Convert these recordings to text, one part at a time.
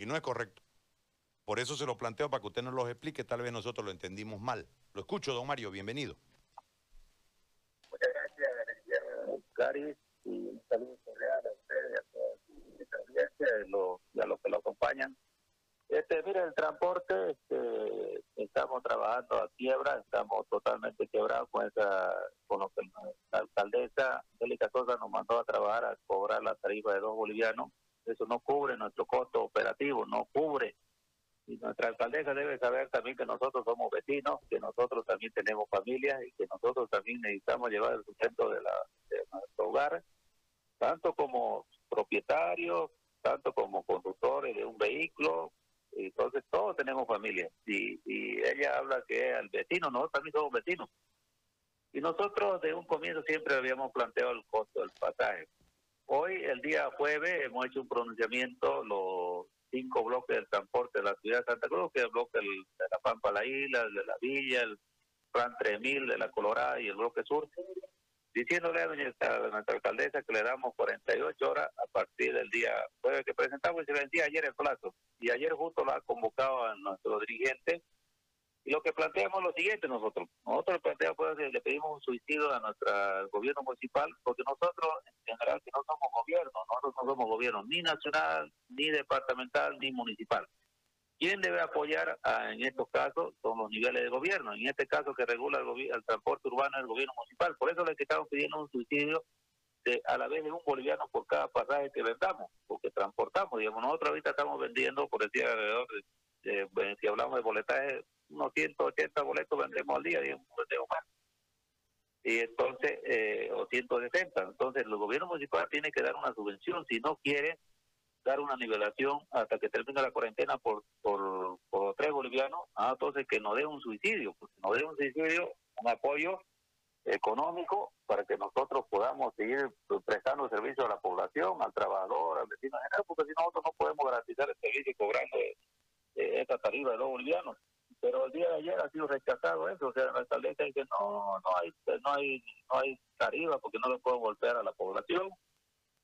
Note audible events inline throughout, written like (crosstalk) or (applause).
Y no es correcto. Por eso se lo planteo para que usted nos lo explique, tal vez nosotros lo entendimos mal. Lo escucho, don Mario, bienvenido. Muchas gracias, Gary, y un saludo cordial a ustedes a toda su audiencia y a los que lo acompañan. Este, mire, el transporte, este, estamos trabajando a quiebra, estamos totalmente quebrados con esa, con lo que la alcaldesa Angélica Sosa nos mandó a trabajar a cobrar la tarifa de dos bolivianos. Eso no cubre nuestro costo operativo, no cubre. Y nuestra alcaldesa debe saber también que nosotros somos vecinos, que nosotros también tenemos familia y que nosotros también necesitamos llevar el sustento de, la, de nuestro hogar, tanto como propietarios, tanto como conductores de un vehículo, entonces todos tenemos familia. Y, y ella habla que al vecino, nosotros también somos vecinos. Y nosotros de un comienzo siempre habíamos planteado el costo del pasaje. Hoy, el día jueves, hemos hecho un pronunciamiento, los cinco bloques del transporte de la ciudad de Santa Cruz, que es el bloque de la Pampa La Isla, el de la Villa, el Plan 3000 de la Colorada y el bloque sur, diciéndole a, nuestra alcaldesa que le damos 48 horas a partir del día jueves que presentamos y se vencía ayer el plazo. Y ayer justo lo ha convocado a nuestro dirigente. Y lo que planteamos es lo siguiente nosotros. Nosotros planteamos, pues, le pedimos un suicidio a nuestro gobierno municipal, porque nosotros, en general, que no somos gobierno, nosotros no somos gobierno ni nacional, ni departamental, ni municipal. ¿Quién debe apoyar en estos casos? Son los niveles de gobierno. En este caso que regula el, transporte urbano es el gobierno municipal. Por eso le estamos pidiendo un suicidio de, a la vez de un boliviano por cada pasaje que vendamos, porque transportamos. Digamos, nosotros ahorita estamos vendiendo, por decir alrededor, de, si hablamos de boletaje, unos 180 boletos vendemos al día, vendemos más. Y entonces, eh, o 160. Entonces, el gobierno municipal tiene que dar una subvención. Si no quiere, dar una nivelación hasta que termine la cuarentena por, por, por tres bolivianos, ah, entonces que nos dé un suicidio, porque nos dé un suicidio, un apoyo económico para que nosotros podamos seguir prestando servicio a la población, al trabajador, al vecino en general, porque si nosotros no podemos garantizar el servicio cobrando esta tarifa de dos bolivianos. Pero el día de ayer ha sido rechazado eso, o sea, la alcaldesa dice no, no hay, no hay, no hay tarifa porque no le puedo golpear a la población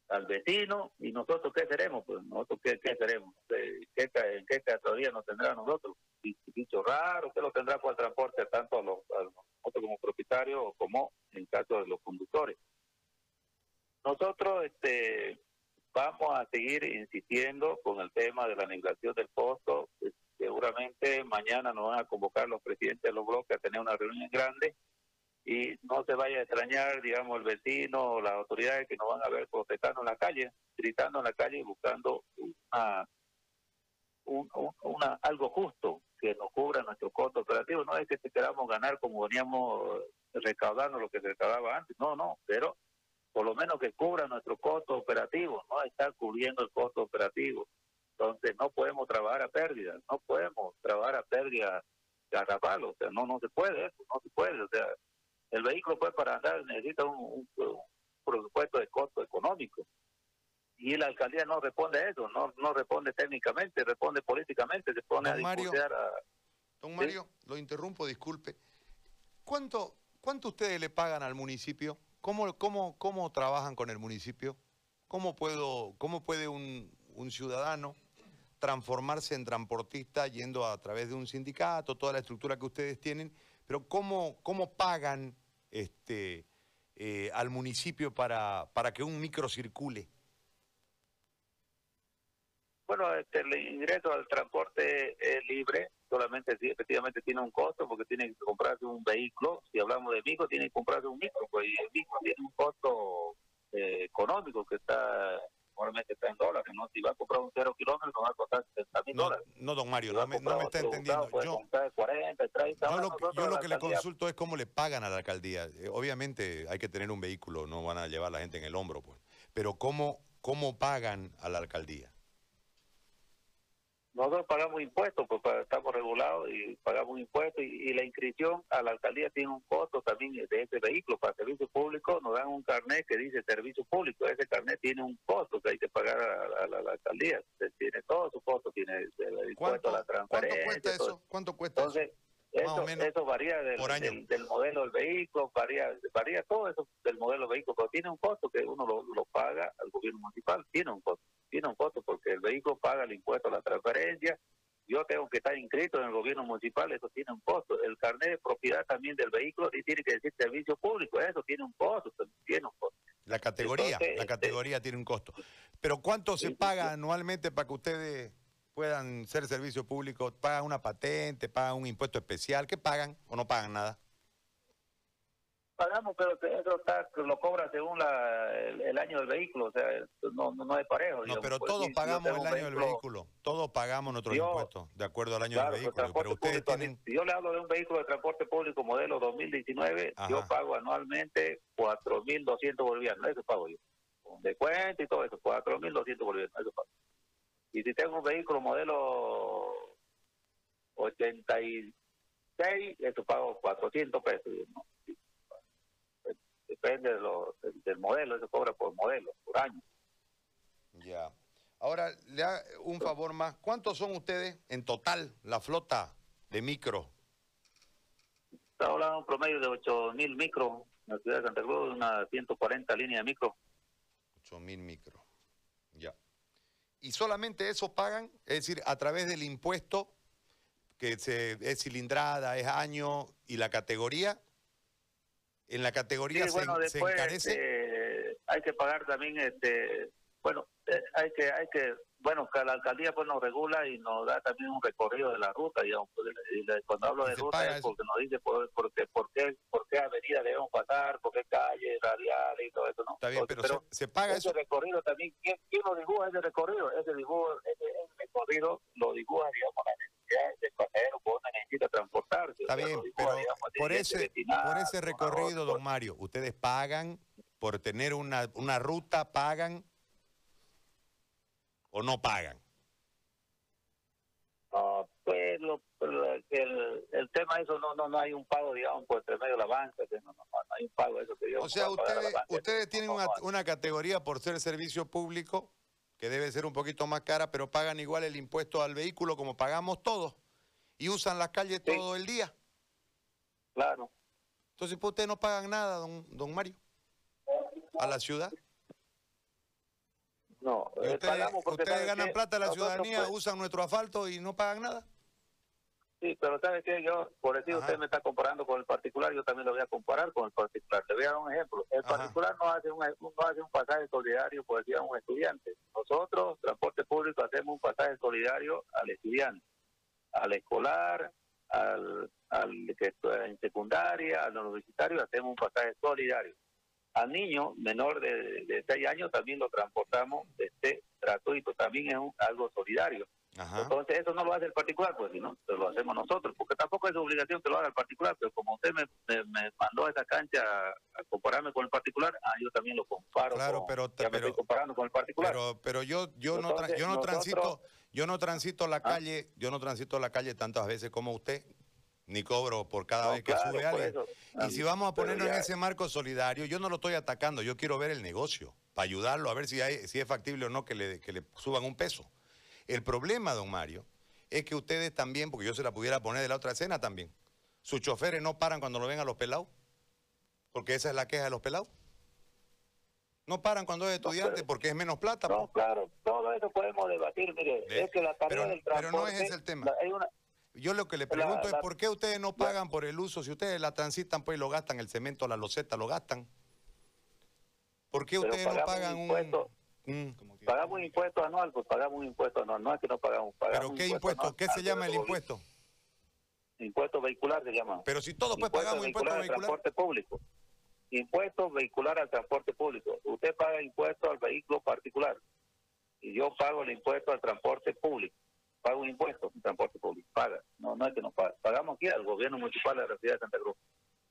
al vecino y nosotros qué seremos pues nosotros qué, qué seremos ¿Qué, en qué categoría nos tendrá nosotros dicho raro qué lo tendrá por el transporte tanto a los, nosotros como propietarios como en caso de los conductores nosotros este vamos a seguir insistiendo con el tema de la negociación del costo mañana nos van a convocar los presidentes de los bloques a tener una reunión grande y no se vaya a extrañar, digamos, el vecino o las autoridades que nos van a ver protestando en la calle, gritando en la calle y buscando una, una algo justo que nos cubra nuestro costo operativo. No es que queramos ganar como veníamos recaudando lo que se recaudaba antes, no, no, pero por lo menos que cubra nuestro costo operativo, no está cubriendo el costo operativo. Entonces no podemos trabajar a pérdida, no podemos trabajar a pérdida garrafal, o sea, no, no se puede, no se puede, o sea, el vehículo pues para andar necesita un, presupuesto de costo económico y la alcaldía no responde a eso, no no responde técnicamente, responde políticamente, se pone a Mario, Don Mario, lo interrumpo, disculpe. ¿Cuánto cuánto ustedes le pagan al municipio? ¿Cómo cómo cómo trabajan con el municipio? ¿Cómo puedo cómo puede un, un ciudadano transformarse en transportista yendo a través de un sindicato, toda la estructura que ustedes tienen, pero ¿cómo, cómo pagan este, eh, al municipio para, para que un micro circule? Bueno, este, el ingreso al transporte es libre, solamente si efectivamente tiene un costo porque tiene que comprarse un vehículo. Si hablamos de micro, tiene que comprarse un micro, pues el micro tiene un costo eh, económico que está normalmente está en dólares, ¿no? Si va a comprar un cero kilómetro, va a costar 70 mil dólares. No, don Mario, no me, no me, está entendiendo. Yo, 40, 30, yo lo, yo lo que le consulto es cómo le pagan a la alcaldía. Eh, obviamente hay que tener un vehículo, no van a llevar a la gente en el hombro, pues. Pero ¿cómo, cómo pagan a la alcaldía? Nosotros pagamos impuestos, pues estamos regulados y pagamos impuestos y, la inscripción a la alcaldía tiene un costo también de ese vehículo. Para servicio público nos dan un carnet que dice servicio público. Ese carnet tiene un costo que hay que pagar a, la, alcaldía. Tiene todo su costo, tiene el impuesto a la transferencia. ¿Cuánto cuesta eso? ¿Cuánto cuesta Entonces, eso? Eso, varía del, del, modelo del vehículo, varía, varía todo eso del modelo del vehículo, pero tiene un costo que uno lo, lo paga al gobierno municipal, tiene un costo. Tiene un costo porque el vehículo paga el impuesto a la transferencia, yo tengo que estar inscrito en el gobierno municipal, eso tiene un costo. El carnet de propiedad también del vehículo y tiene que decir servicio público, eso tiene un costo, tiene un costo. La categoría, la este, categoría tiene un costo. Pero ¿cuánto se paga anualmente para que ustedes puedan ser servicio público? ¿Pagan una patente, pagan un impuesto especial? ¿Qué pagan o no pagan nada? Pagamos, pero eso está, lo cobra según la, el, año del vehículo, o sea, no, no, es parejo. No, pero pues, todos pagamos el año del vehículo, todos pagamos nuestros impuestos de acuerdo al año del vehículo. Pero ustedes tienen... Si yo le hablo de un vehículo de transporte público modelo 2019, yo pago anualmente 4.200 bolivianos, eso pago yo. Con descuento y todo eso, 4.200 bolivianos, eso pago. Y si tengo un vehículo modelo 86, eso pago 400 pesos. ¿no? Depende del modelo, se cobra por modelo, por año. Ya. Ahora, le hago un favor más. ¿Cuántos son ustedes en total, la flota de micro? Estamos hablando de un promedio de 8.000 micro en la ciudad de Santa Cruz, una 140 líneas de micro. 8.000 micro, ya. ¿Y solamente eso pagan? Es decir, a través del impuesto, que se, es cilindrada, es año y la categoría, en la categoría se, encarece. Este, hay que pagar también, este, bueno, eh, hay que, hay que, bueno, que la alcaldía pues nos regula y nos da también un recorrido de la ruta, digamos, pues, cuando hablo de ruta es porque nos dice por, por, qué, por, qué, por qué avenida debemos pasar, por qué calle, radial y todo eso, ¿no? Está bien, pero, se, paga ese recorrido también, ¿quién, ¿quién, lo dibuja ese recorrido? Ese dibujo, ese, recorrido lo dibuja, digamos, la necesidad del pasajero, pues necesita transportarse. Está bien, pero por ese, por ese recorrido, don Mario, ustedes pagan por tener una, una ruta, pagan o no pagan? No, pues el, el tema eso no, no no hay un pago digamos por entre medio de la banca no, no, no hay un pago eso que o sea ustedes ustedes tienen una, una categoría por ser servicio público que debe ser un poquito más cara pero pagan igual el impuesto al vehículo como pagamos todos y usan las calles todo el día. Claro. Entonces pues ustedes no pagan nada don don Mario a la ciudad no, eh, ustedes, ganan plata la ciudadanía, pues usan nuestro asfalto y no pagan nada. Sí, pero ¿sabe qué? Yo, por decir, usted me está comparando con el particular, yo también lo voy a comparar con el particular. Le voy a dar un ejemplo. El particular no hace, un, no hace un pasaje solidario, por decir, a un estudiante. Nosotros, transporte público, hacemos un pasaje solidario al estudiante, al escolar, al, al que en secundaria, al universitario, hacemos un pasaje solidario al niño menor de, de 6 años también lo transportamos este gratuito, también es algo solidario. Entonces eso no lo hace el particular, pues si no, lo hacemos nosotros, porque tampoco es obligación que lo haga el particular, pero como usted me, me, mandó a esa cancha a, compararme con el particular, ah, yo también lo comparo. Claro, pero, ya me estoy comparando con el particular. Pero, pero yo, yo no, yo no transito, yo no transito la ah. calle, yo no transito la calle tantas veces como usted ni cobro por cada vez que sube alguien. Y si vamos a ponernos en ese marco solidario, yo no lo estoy atacando, yo quiero ver el negocio, para ayudarlo a ver si, hay, si es factible o no que le, que le suban un peso. El problema, don Mario, es que ustedes también, porque yo se la pudiera poner de la otra escena también, sus choferes no paran cuando lo ven a los pelados, porque esa es la queja de los pelados. No paran cuando es estudiante porque es menos plata. No, claro, todo eso podemos debatir, mire, es que la tarea del transporte... Pero no es ese el tema. Yo lo que le pregunto es por qué ustedes no pagan por el uso, si ustedes la transitan pues lo gastan, el cemento, la loseta lo gastan. ¿Por qué ustedes no pagan un... Mm. Pagamos un impuesto anual, pues pagamos un impuesto anual, no es que no pagamos. ¿Pero qué impuesto? ¿Qué se llama el impuesto? Impuesto vehicular se llama. Pero si todos pues pagamos impuesto vehicular. Al transporte público. Impuesto vehicular al transporte público. Usted paga impuesto al vehículo particular y yo pago el impuesto al transporte público paga un impuesto en transporte público, paga, no, no es que no paga. Pagamos aquí al gobierno municipal de la ciudad de Santa Cruz.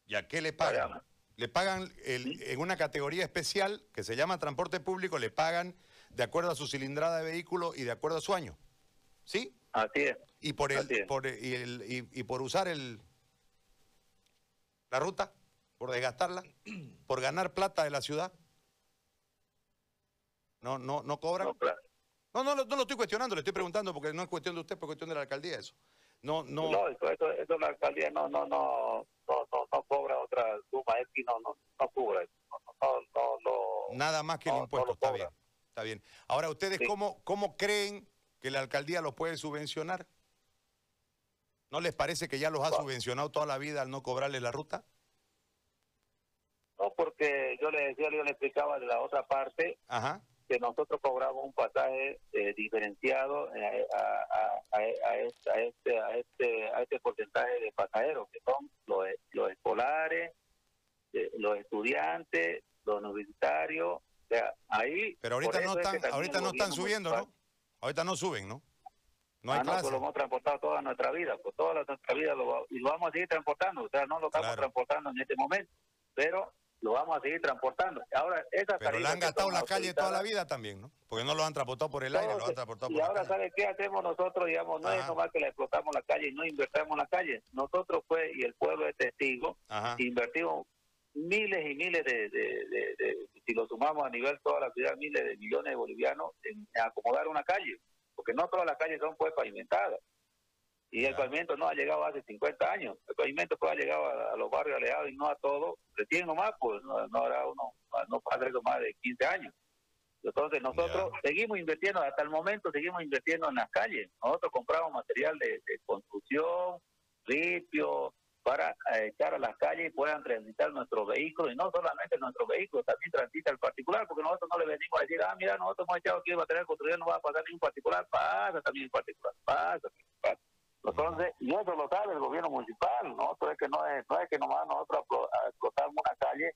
¿Y a qué le pagan? Le pagan en una categoría especial que se llama transporte público, le pagan de acuerdo a su cilindrada de vehículo y de acuerdo a su año. ¿Sí? Así es. Y por el, por y, el y, por usar el la ruta, por desgastarla, por ganar plata de la ciudad. No, no, no cobran. No, claro. No, no, no, lo estoy cuestionando, le estoy preguntando porque no es cuestión de usted, es cuestión de la alcaldía eso. No, no. No, eso, eso, la alcaldía no, no, no, no, no, cobra otra suma, es que no, no, no cubre. No, no, Nada más que el impuesto, está bien. Está bien. Ahora, ¿ustedes cómo, cómo creen que la alcaldía los puede subvencionar? ¿No les parece que ya los ha subvencionado toda la vida al no cobrarles la ruta? No, porque yo le decía, yo le explicaba de la otra parte que nosotros cobramos un pasaje eh, diferenciado eh, a, este, a, este, a, este, a este porcentaje de pasajeros, que son los, los escolares, eh, los estudiantes, los universitarios. O sea, ahí. Pero ahorita no están, ahorita no están subiendo, ¿no? Ahorita no suben, ¿no? No hay ah, pues lo hemos transportado toda nuestra vida, pues toda nuestra vida lo, y lo vamos a seguir transportando, o sea, no lo estamos transportando en este momento, pero lo vamos a seguir transportando. Ahora, esa Pero le han gastado la calle toda la vida también, ¿no? Porque no lo han transportado por el aire, lo han transportado por Y ahora, ¿sabe qué hacemos nosotros? Digamos, no es nomás que le explotamos la calle y no invertimos la calle. Nosotros, fue, y el pueblo es testigo, invertimos miles y miles de, de, si lo sumamos a nivel toda la ciudad, miles de millones de bolivianos en acomodar una calle porque no todas las calles son pues pavimentadas. Y el pavimento no ha llegado hace 50 años. El pavimento pues ha llegado a, los barrios alejados y no a todos. Recién nomás, pues no, no habrá uno, no pasa más de 15 años. Entonces nosotros seguimos invirtiendo, hasta el momento seguimos invirtiendo en las calles. Nosotros compramos material de, de construcción, ripio, para eh, echar a las calles y puedan transitar nuestros vehículos, y no solamente nuestros vehículos, también transita el particular, porque nosotros no le venimos a decir, ah, mira, nosotros hemos echado aquí el material construido, no va a pasar ningún particular, pasa también el particular, pasa, pasa. Entonces, y eso lo sabe el gobierno municipal, ¿no? es que no es, no es que nomás nosotros explotamos una calle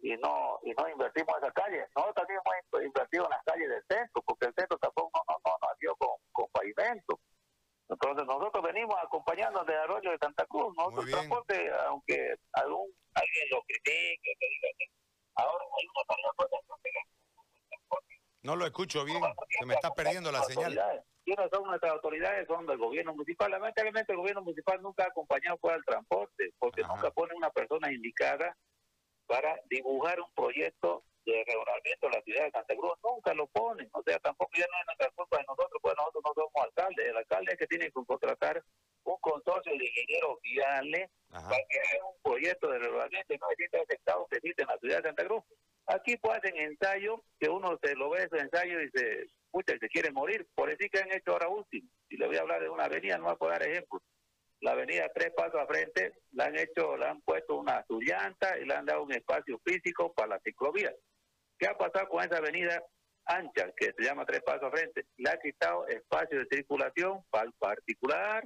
y no y no invertimos en esa calle. Nosotros también hemos invertido en las calles del centro, porque el centro tampoco no, no, no, dio con, con pavimento. Entonces nosotros venimos acompañando de Arroyo de Santa Cruz, nosotros transporte, aunque algún alguien lo critique, ahora hay una tarea No lo escucho bien, se me está perdiendo la señal. ¿Quiénes son nuestras autoridades? Son del gobierno municipal. Lamentablemente el gobierno municipal nunca ha acompañado por el transporte, porque nunca pone una persona indicada para dibujar un proyecto de regulamiento de la ciudad de Santa Cruz, nunca lo ponen, o sea, tampoco ya no es nuestra culpa de nosotros, pues nosotros no somos alcaldes, el alcalde es que tiene que contratar un consorcio de ingenieros viales para que haga un proyecto de regulamiento y no existe ese estado que existe en la ciudad de Santa Cruz. Aquí pues hacen ensayo, que uno se lo ve ese ensayo y se, escucha se quiere morir, por eso que han hecho ahora último, y le voy a hablar de una avenida, no voy a dar ejemplos, la avenida tres pasos a frente, la han hecho, le han puesto una llanta y le han dado un espacio físico para la ciclovía. ¿Qué ha pasado con esa avenida ancha, que se llama Tres Pasos Frente? Le ha quitado espacio de circulación para el particular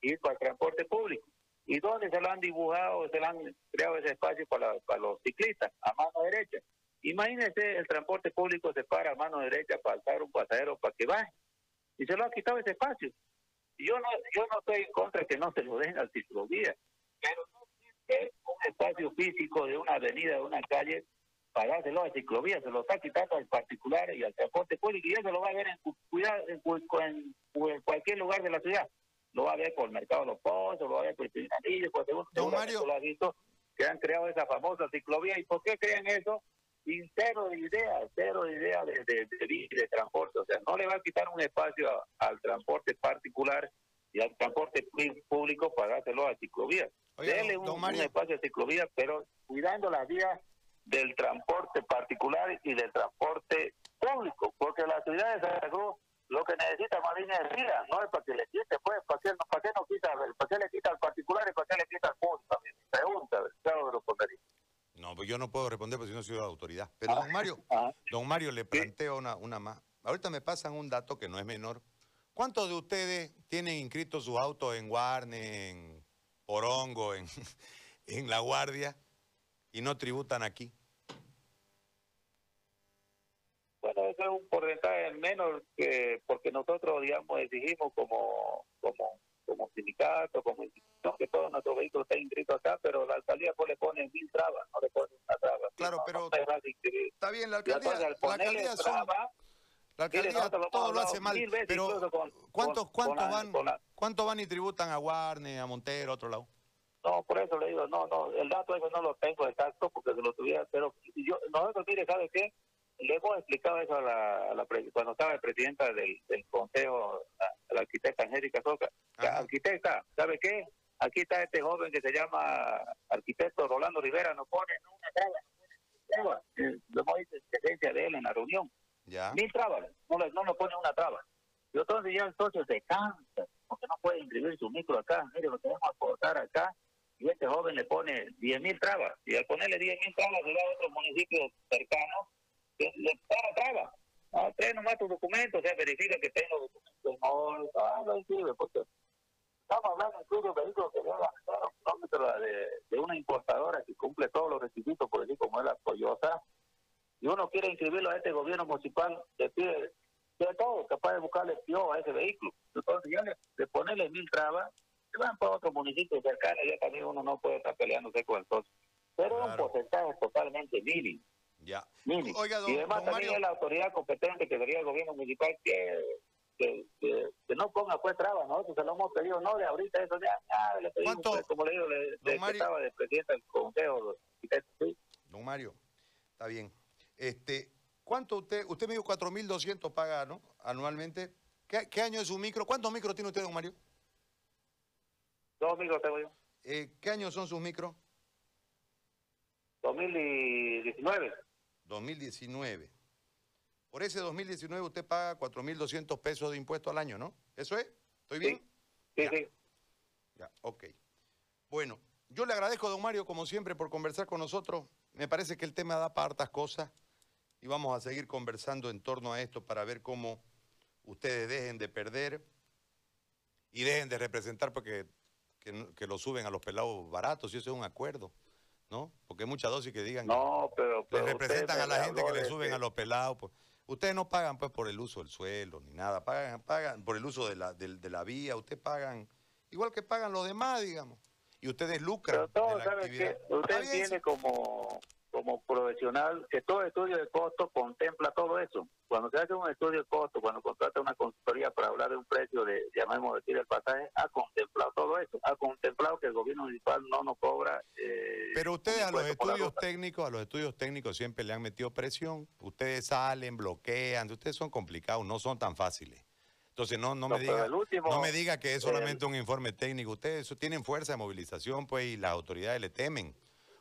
y para el transporte público. ¿Y dónde se lo han dibujado, se lo han creado ese espacio para, los ciclistas? A mano derecha. Imagínense, el transporte público se para a mano derecha para alzar un pasajero para que baje. Y se lo ha quitado ese espacio. Yo no, yo no estoy en contra de que no se lo den al ciclovía, pero no existe un espacio físico de una avenida, de una calle, pagárselo a ciclovía, se lo está quitando al particular y al transporte público y se lo va a ver en, en, en, cualquier lugar de la ciudad. Lo va a ver por el Mercado de los Pozos, lo va a ver por el Pinanillo, por segundo Don Mario. Lo ha visto, que han creado esa famosa ciclovía. ¿Y por qué creen eso? Sin cero de idea, cero de idea de, de, de, transporte. O sea, no le va a quitar un espacio al transporte particular y al transporte público para dárselo a ciclovía. Dele un, un, espacio a ciclovía, pero cuidando las vías del transporte particular y del transporte público, porque la ciudad de Santa Cruz lo que necesita más bien es vida, no es para que le quite, pues, ¿para qué, para qué no quita, para qué le quita al particular y para qué le quita al público? Pregunta, respondería. No, pues yo no puedo responder porque si no soy de autoridad. Pero don Mario, (laughs) don Mario le planteo una, una más. Ahorita me pasan un dato que no es menor. ¿Cuántos de ustedes tienen inscritos sus autos en Guarne, en Porongo, en, (laughs) en La Guardia y no tributan aquí? Bueno, eso es un porcentaje menos que porque nosotros, digamos, exigimos como, como, como sindicato, como institución, que todos nuestros vehículos estén inscritos acá, pero la alcaldía pues le pone mil trabas, no le pone una traba. Claro, pero está bien, la alcaldía, la alcaldía son, la alcaldía todo lo hace mal, pero ¿cuántos, cuántos, van, ¿cuántos van y tributan a Guarne, a Montero, a otro lado? No, por eso le digo, no, no, el dato eso no lo tengo exacto porque se lo tuviera, pero yo, nosotros, mire, ¿sabe qué? Le hemos explicado eso a la, cuando estaba el presidente del, del consejo, la, arquitecta Angélica Soca. Arquitecta, ¿sabe qué? Aquí está este joven que se llama arquitecto Rolando Rivera, nos pone una traba, lo hemos presencia de él en la reunión. Ya. Mil trabas, no no le pone una traba. Y entonces ya el socio se cansa, porque no puede inscribir su micro acá. Mire, lo tenemos que aportar acá. Y este joven le pone 10 mil trabas. Y al ponerle 10 mil trabas, le da a otro municipio cercano, que le para trabas. No, trae nomás tu documento, o sea, verifica que tenga documentos. No, no, no porque estamos hablando incluso de vehículos que llevan cero kilómetros de, de una importadora que cumple todos los requisitos, por decir, como es la Toyota y uno quiere inscribirlo a este gobierno municipal, le pide de todo, capaz de buscarle pio a ese vehículo. Entonces ya le, de ponerle mil trabas, se van para otro municipio cercano, ya también uno no puede estar peleándose con el socio. Pero es un porcentaje totalmente mínimo. Ya. mínimo. Oiga, don, y además don también es la autoridad competente que sería el gobierno municipal que, que, que, que no ponga pues trabas. Nosotros se lo hemos pedido, no de ahorita, eso ya, ya le pedimos, pues, como le digo, le, Don Mario. estaba de presidente del consejo. sí. don Mario, está bien. Este, ¿cuánto usted, usted me dijo 4.200 paga, ¿no? Anualmente. ¿Qué, qué año es su micro? ¿Cuántos micros tiene usted, don Mario? Dos amigos tengo yo. Eh, ¿Qué años son sus micros? 2019. 2019. Por ese 2019 usted paga 4.200 pesos de impuesto al año, ¿no? ¿Eso es? ¿Estoy bien? Sí, Ya. sí. Ya, ok. Bueno, yo le agradezco, don Mario, como siempre, por conversar con nosotros. Me parece que el tema da para hartas cosas y vamos a seguir conversando en torno a esto para ver cómo ustedes dejen de perder y dejen de representar porque que lo suben a los pelados baratos, y eso es un acuerdo, ¿no? Porque hay muchas dosis que digan que No, pero... pero representan a la gente que le de suben que- a los pelados. Pues. Ustedes no pagan pues por el uso del suelo ni nada, pagan, pagan por el uso de la, del- de la vía, ustedes pagan igual que pagan los demás, digamos. Y ustedes lucran Pero de todo, la ¿sabe actividad. qué? Usted entiende como, como profesional que todo estudio de costo contempla todo eso. Cuando se hace un estudio de costo, cuando contrata una consultoría para hablar de un precio de, llamemos decir, el pasaje, ha contemplado todo eso. Ha contemplado que el gobierno municipal no nos cobra... eh, Pero ustedes a los estudios técnicos, a los estudios técnicos siempre le han metido presión. Ustedes salen, bloquean, ustedes son complicados, no son tan fáciles. Entonces no, no, me pero diga, último, no me diga que es el- solamente un informe técnico. Ustedes tienen fuerza de movilización, pues, y las autoridades le temen.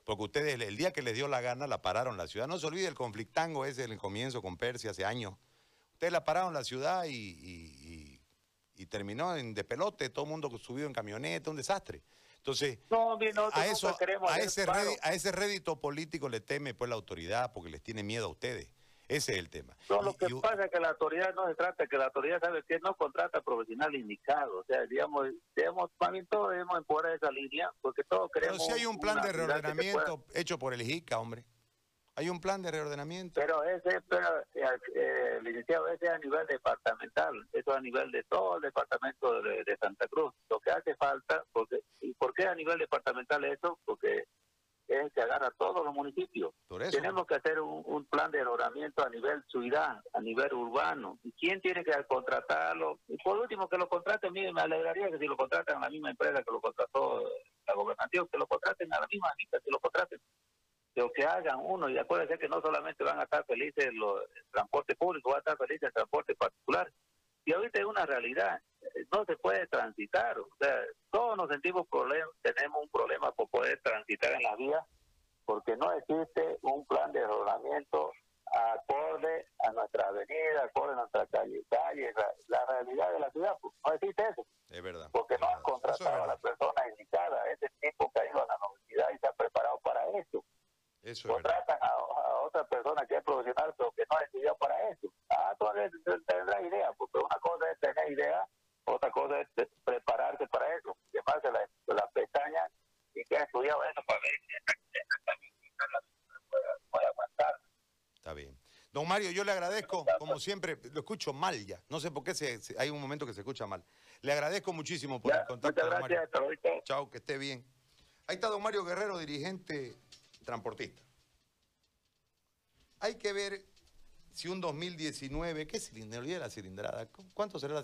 Porque ustedes, el- el día que les dio la gana, la pararon la ciudad. No se olvide el conflictango ese del comienzo con Persia hace años. Ustedes la pararon la ciudad y, y- y- y terminó en despelote, todo el mundo subido en camioneta, un desastre. Entonces, No, a eso, a ese, rédito, a ese rédito político le teme pues la autoridad porque les tiene miedo a ustedes. Ese es el tema. No, lo que y pasa es que la autoridad no se trata, que la autoridad sabe que no contrata profesional indicado. O sea, digamos, digamos más bien todos debemos empujar esa línea, porque todos pero queremos. si hay un plan de se pueda- reordenamiento hecho por el JICA, hombre. Hay un plan de reordenamiento. Pero ese, pero, eh, eh, licenciado, ese es a nivel departamental, eso a nivel de todo el departamento de, de Santa Cruz. Lo que hace falta, porque ¿y por qué a nivel departamental eso? Porque es que agarra todos los municipios. Tenemos que hacer un, un plan de ordenamiento a nivel ciudad, a nivel urbano. ¿Y quién tiene que contratarlo? Y por último, que lo contraten, mire, me alegraría que si lo contratan a la misma empresa que lo contrató la gobernación, que lo contraten a la misma empresa, que lo contraten. Pero que hagan uno, y acuérdense que no solamente van a estar felices los el transporte público, va a estar feliz el transporte particular. Y ahorita es una realidad, eh, no se puede transitar, o sea, todos nos sentimos problemas, tenemos un problema por poder transitar en la vía, porque no existe un plan de ordenamiento acorde a nuestra avenida, acorde a nuestra calle, calle la, la realidad de la ciudad, pues, no existe eso, Es verdad. porque es no han. Eso es contratado a la persona indicada, ese tipo que ha ido a la universidad y se ha preparado para eso Eso es contratan otra persona que es profesional pero que no ha estudiado para eso. Ah, entonces tendrá idea, porque una cosa es tener idea, otra cosa es prepararse para eso, llevarse la, la pestaña y que ha estudiado eso para ver si puede, aguantar. Está bien. Don Mario, yo le agradezco, como siempre, lo escucho mal ya. No sé por qué se- se- hay un momento que se escucha mal. Le agradezco muchísimo por Ya, el contacto, muchas don Mario. gracias, hasta ahorita. Chao, que esté bien. Ahí está don Mario Guerrero, dirigente transportista. Hay que ver si un 2019, ¿qué cilindrada? La cilindrada. ¿Cuánto será la cilindrada?